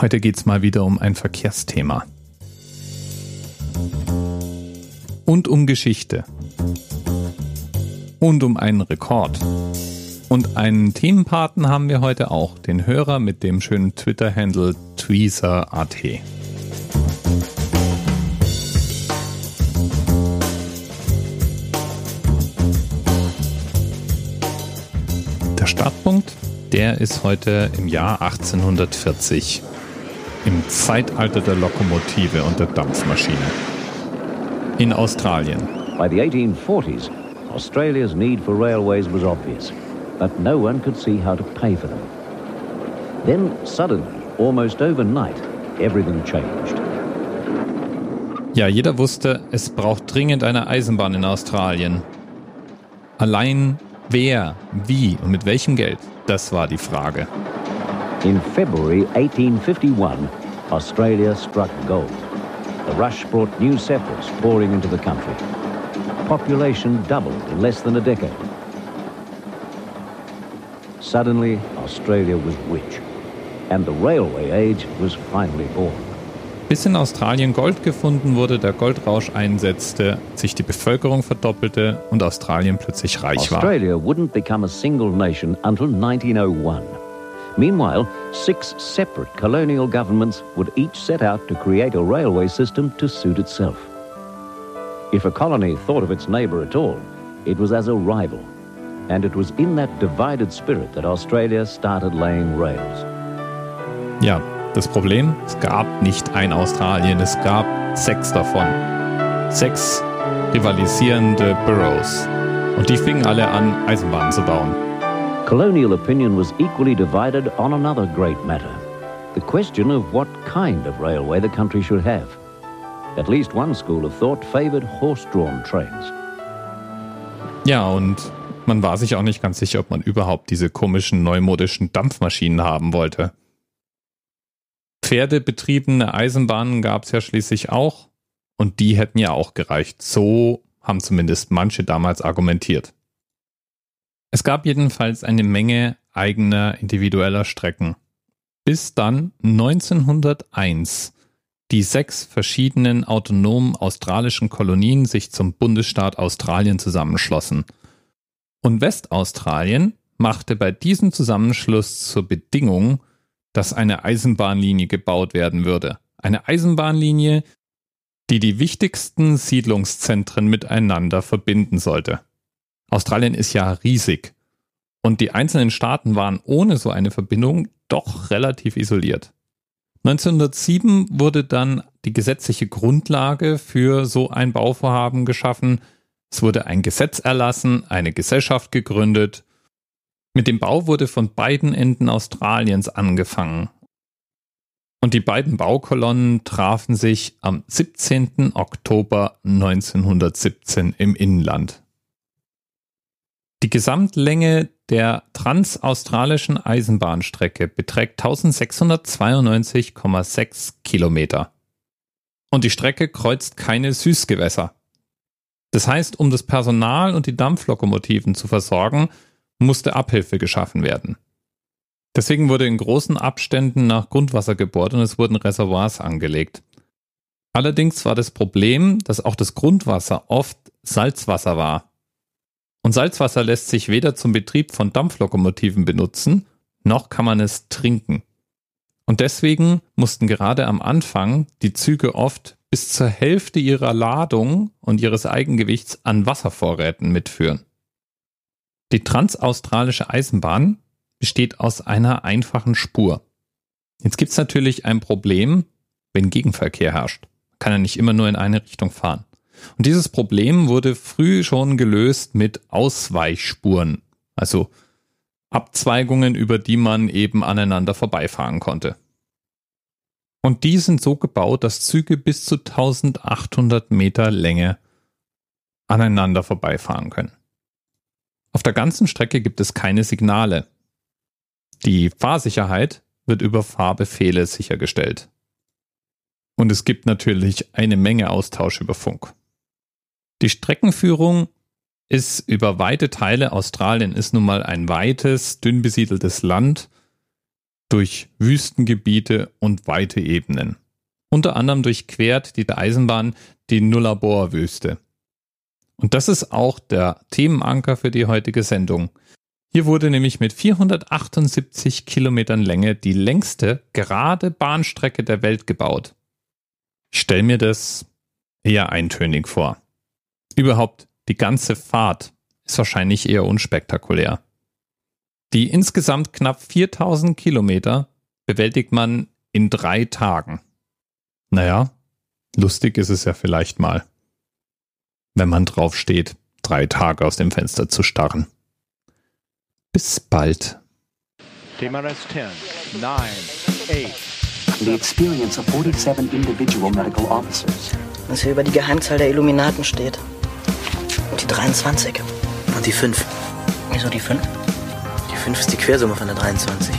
Heute geht es mal wieder um ein Verkehrsthema. Und um Geschichte. Und um einen Rekord. Und einen Themenpaten haben wir heute auch, den Hörer mit dem schönen Twitter-Handle tweezer.at. Startpunkt, der ist heute im Jahr 1840 im Zeitalter der Lokomotive und der Dampfmaschine. In Australien. By the 1840s, Australia's need for railways was obvious, but no one could see how to pay for them. Then suddenly, almost overnight, everything changed. Ja, jeder wusste, es braucht dringend eine Eisenbahn in Australien. Allein wer, wie und mit welchem Geld, das war die Frage. In February 1851, Australia struck gold. The rush brought new settlers pouring into the country. Population doubled in less than a decade. Suddenly, Australia was rich, and the railway age was finally born. Bis in Australien Gold gefunden wurde, der Goldrausch einsetzte, sich die Bevölkerung verdoppelte und Australien plötzlich reich war. Australia wouldn't become a single nation until 1901. Meanwhile, six separate colonial governments would each set out to create a railway system to suit itself. If a colony thought of its neighbour at all, it was as a rival. And it was in that divided spirit that Australia started laying rails. Ja, das Problem, es gab nicht ein Australien, es gab sechs davon. Sechs rivalisierende Boroughs. Und die fingen alle an, Eisenbahnen zu bauen. Colonial opinion was equally divided on another great matter the question of what kind of railway the country should have. At least one school of thought favored horse drawn trains. Ja, und man war sich auch nicht ganz sicher, ob man überhaupt diese komischen neumodischen Dampfmaschinen haben wollte. Pferdebetriebene Eisenbahnen gab es ja schließlich auch und die hätten ja auch gereicht. So haben zumindest manche damals argumentiert. Es gab jedenfalls eine Menge eigener individueller Strecken. Bis dann 1901 die sechs verschiedenen autonomen australischen Kolonien sich zum Bundesstaat Australien zusammenschlossen. Und Westaustralien machte bei diesem Zusammenschluss zur Bedingung, dass eine Eisenbahnlinie gebaut werden würde. Eine Eisenbahnlinie, die die wichtigsten Siedlungszentren miteinander verbinden sollte. Australien ist ja riesig. Und die einzelnen Staaten waren ohne so eine Verbindung doch relativ isoliert. 1907 wurde dann die gesetzliche Grundlage für so ein Bauvorhaben geschaffen. Es wurde ein Gesetz erlassen, eine Gesellschaft gegründet. Mit dem Bau wurde von beiden Enden Australiens angefangen. Und die beiden Baukolonnen trafen sich am 17. Oktober 1917 im Inland. Die Gesamtlänge der transaustralischen Eisenbahnstrecke beträgt 1692,6 Kilometer. Und die Strecke kreuzt keine Süßgewässer. Das heißt, um das Personal und die Dampflokomotiven zu versorgen, musste Abhilfe geschaffen werden. Deswegen wurde in großen Abständen nach Grundwasser gebohrt und es wurden Reservoirs angelegt. Allerdings war das Problem, dass auch das Grundwasser oft Salzwasser war. Und Salzwasser lässt sich weder zum Betrieb von Dampflokomotiven benutzen, noch kann man es trinken. Und deswegen mussten gerade am Anfang die Züge oft bis zur Hälfte ihrer Ladung und ihres Eigengewichts an Wasservorräten mitführen. Die transaustralische Eisenbahn besteht aus einer einfachen Spur. Jetzt gibt es natürlich ein Problem, wenn Gegenverkehr herrscht. Kann ja nicht immer nur in eine Richtung fahren. Und dieses Problem wurde früh schon gelöst mit Ausweichspuren, also Abzweigungen, über die man eben aneinander vorbeifahren konnte. Und die sind so gebaut, dass Züge bis zu 1800 Meter Länge aneinander vorbeifahren können. Auf der ganzen Strecke gibt es keine Signale. Die Fahrsicherheit wird über Fahrbefehle sichergestellt. Und es gibt natürlich eine Menge Austausch über Funk. Die Streckenführung ist über weite Teile, Australien ist nun mal ein weites, dünn besiedeltes Land, durch Wüstengebiete und weite Ebenen. Unter anderem durchquert die Eisenbahn die Nullarbor-Wüste. Und das ist auch der Themenanker für die heutige Sendung. Hier wurde nämlich mit 478 Kilometern Länge die längste gerade Bahnstrecke der Welt gebaut. Ich stelle mir das eher eintönig vor. Überhaupt die ganze Fahrt ist wahrscheinlich eher unspektakulär. Die insgesamt knapp 4000 Kilometer bewältigt man in drei Tagen. Naja, lustig ist es ja vielleicht mal, wenn man drauf steht, drei Tage aus dem Fenster zu starren. Bis bald. TMRS 10, 9, 8. The experience of 47 individual medical officers. Was hier über die Geheimzahl der Illuminaten steht. Und die 23. Und die 5. Wieso die 5? Die 5 ist die Quersumme von der 23.